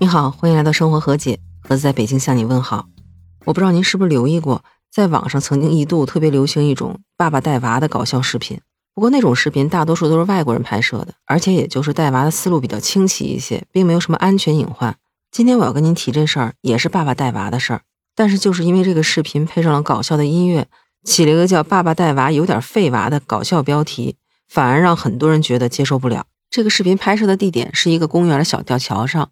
你好，欢迎来到生活和解，盒子在北京向你问好。我不知道您是不是留意过，在网上曾经一度特别流行一种爸爸带娃的搞笑视频。不过那种视频大多数都是外国人拍摄的，而且也就是带娃的思路比较清奇一些，并没有什么安全隐患。今天我要跟您提这事儿，也是爸爸带娃的事儿，但是就是因为这个视频配上了搞笑的音乐，起了一个叫“爸爸带娃有点废娃”的搞笑标题，反而让很多人觉得接受不了。这个视频拍摄的地点是一个公园的小吊桥上。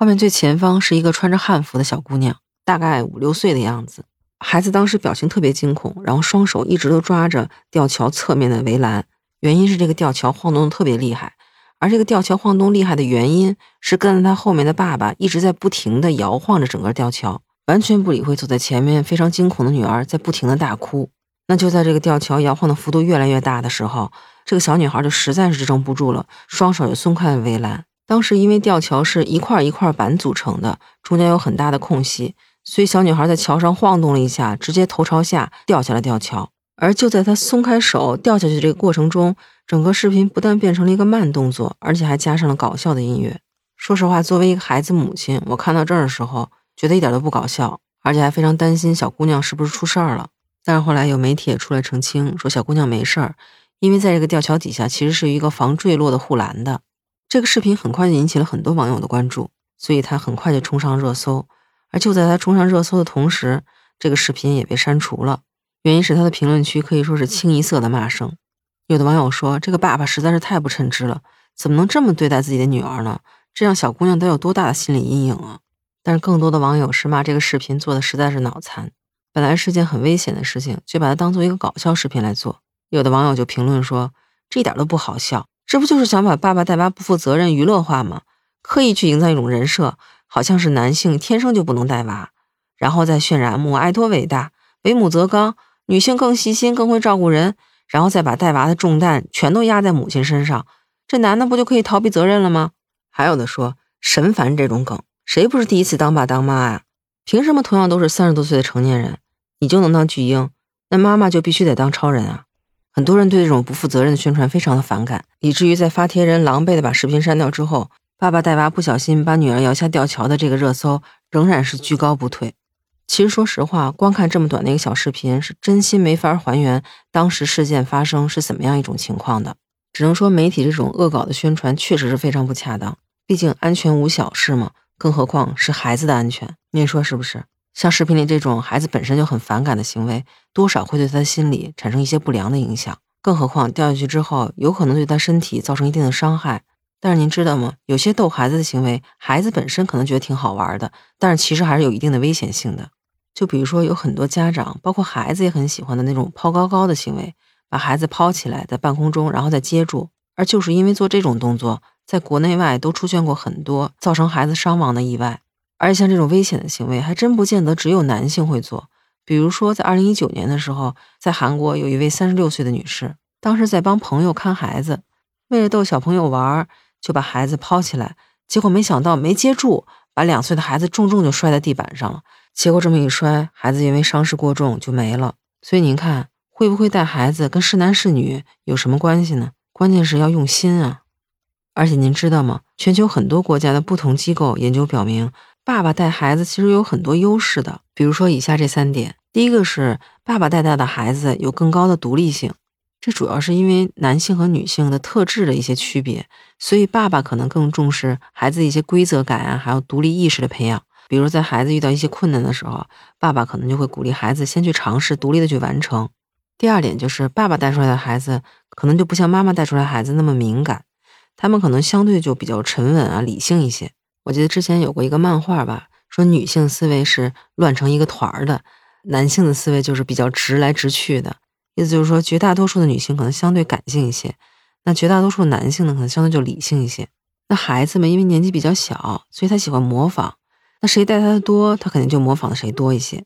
画面最前方是一个穿着汉服的小姑娘，大概五六岁的样子。孩子当时表情特别惊恐，然后双手一直都抓着吊桥侧面的围栏。原因是这个吊桥晃动的特别厉害，而这个吊桥晃动厉害的原因是跟在他后面的爸爸一直在不停的摇晃着整个吊桥，完全不理会走在前面非常惊恐的女儿在不停的大哭。那就在这个吊桥摇晃的幅度越来越大的时候，这个小女孩就实在是支撑不住了，双手也松开了围栏。当时因为吊桥是一块一块板组成的，中间有很大的空隙，所以小女孩在桥上晃动了一下，直接头朝下掉下了吊桥。而就在她松开手掉下去这个过程中，整个视频不但变成了一个慢动作，而且还加上了搞笑的音乐。说实话，作为一个孩子母亲，我看到这儿的时候，觉得一点都不搞笑，而且还非常担心小姑娘是不是出事儿了。但是后来有媒体也出来澄清，说小姑娘没事儿，因为在这个吊桥底下其实是一个防坠落的护栏的。这个视频很快就引起了很多网友的关注，所以他很快就冲上热搜。而就在他冲上热搜的同时，这个视频也被删除了。原因是他的评论区可以说是清一色的骂声。有的网友说：“这个爸爸实在是太不称职了，怎么能这么对待自己的女儿呢？这样小姑娘得有多大的心理阴影啊！”但是更多的网友是骂这个视频做的实在是脑残。本来是件很危险的事情，却把它当做一个搞笑视频来做。有的网友就评论说：“这一点都不好笑。”这不就是想把爸爸带娃不负责任娱乐化吗？刻意去营造一种人设，好像是男性天生就不能带娃，然后再渲染母爱多伟大，为母则刚，女性更细心更会照顾人，然后再把带娃的重担全都压在母亲身上，这男的不就可以逃避责任了吗？还有的说神烦这种梗，谁不是第一次当爸当妈呀？凭什么同样都是三十多岁的成年人，你就能当巨婴，那妈妈就必须得当超人啊？很多人对这种不负责任的宣传非常的反感，以至于在发帖人狼狈的把视频删掉之后，爸爸带娃不小心把女儿摇下吊桥的这个热搜仍然是居高不退。其实说实话，光看这么短的一个小视频，是真心没法还原当时事件发生是怎么样一种情况的。只能说媒体这种恶搞的宣传确实是非常不恰当，毕竟安全无小事嘛，更何况是孩子的安全，您说是不是？像视频里这种孩子本身就很反感的行为，多少会对他的心理产生一些不良的影响。更何况掉下去之后，有可能对他身体造成一定的伤害。但是您知道吗？有些逗孩子的行为，孩子本身可能觉得挺好玩的，但是其实还是有一定的危险性的。就比如说，有很多家长，包括孩子也很喜欢的那种抛高高的行为，把孩子抛起来在半空中，然后再接住。而就是因为做这种动作，在国内外都出现过很多造成孩子伤亡的意外。而且像这种危险的行为，还真不见得只有男性会做。比如说，在二零一九年的时候，在韩国有一位三十六岁的女士，当时在帮朋友看孩子，为了逗小朋友玩，就把孩子抛起来，结果没想到没接住，把两岁的孩子重重就摔在地板上了。结果这么一摔，孩子因为伤势过重就没了。所以您看，会不会带孩子跟是男是女有什么关系呢？关键是要用心啊！而且您知道吗？全球很多国家的不同机构研究表明。爸爸带孩子其实有很多优势的，比如说以下这三点：第一个是爸爸带大的孩子有更高的独立性，这主要是因为男性和女性的特质的一些区别，所以爸爸可能更重视孩子一些规则感啊，还有独立意识的培养。比如在孩子遇到一些困难的时候，爸爸可能就会鼓励孩子先去尝试独立的去完成。第二点就是爸爸带出来的孩子可能就不像妈妈带出来孩子那么敏感，他们可能相对就比较沉稳啊，理性一些。我记得之前有过一个漫画吧，说女性思维是乱成一个团儿的，男性的思维就是比较直来直去的。意思就是说，绝大多数的女性可能相对感性一些，那绝大多数男性呢，可能相对就理性一些。那孩子们因为年纪比较小，所以他喜欢模仿，那谁带他的多，他肯定就模仿的谁多一些。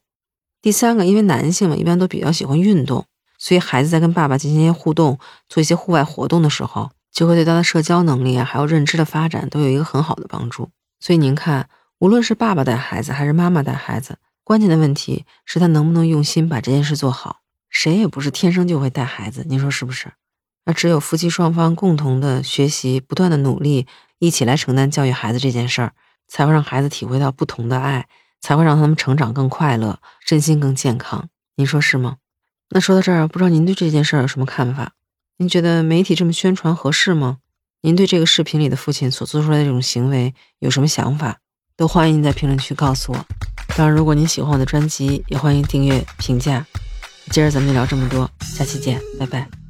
第三个，因为男性嘛，一般都比较喜欢运动，所以孩子在跟爸爸进行一些互动，做一些户外活动的时候，就会对他的社交能力啊，还有认知的发展都有一个很好的帮助。所以您看，无论是爸爸带孩子还是妈妈带孩子，关键的问题是他能不能用心把这件事做好。谁也不是天生就会带孩子，您说是不是？那只有夫妻双方共同的学习，不断的努力，一起来承担教育孩子这件事儿，才会让孩子体会到不同的爱，才会让他们成长更快乐，身心更健康。您说是吗？那说到这儿，不知道您对这件事儿有什么看法？您觉得媒体这么宣传合适吗？您对这个视频里的父亲所做出来的这种行为有什么想法？都欢迎您在评论区告诉我。当然，如果您喜欢我的专辑，也欢迎订阅、评价。今儿咱们就聊这么多，下期见，拜拜。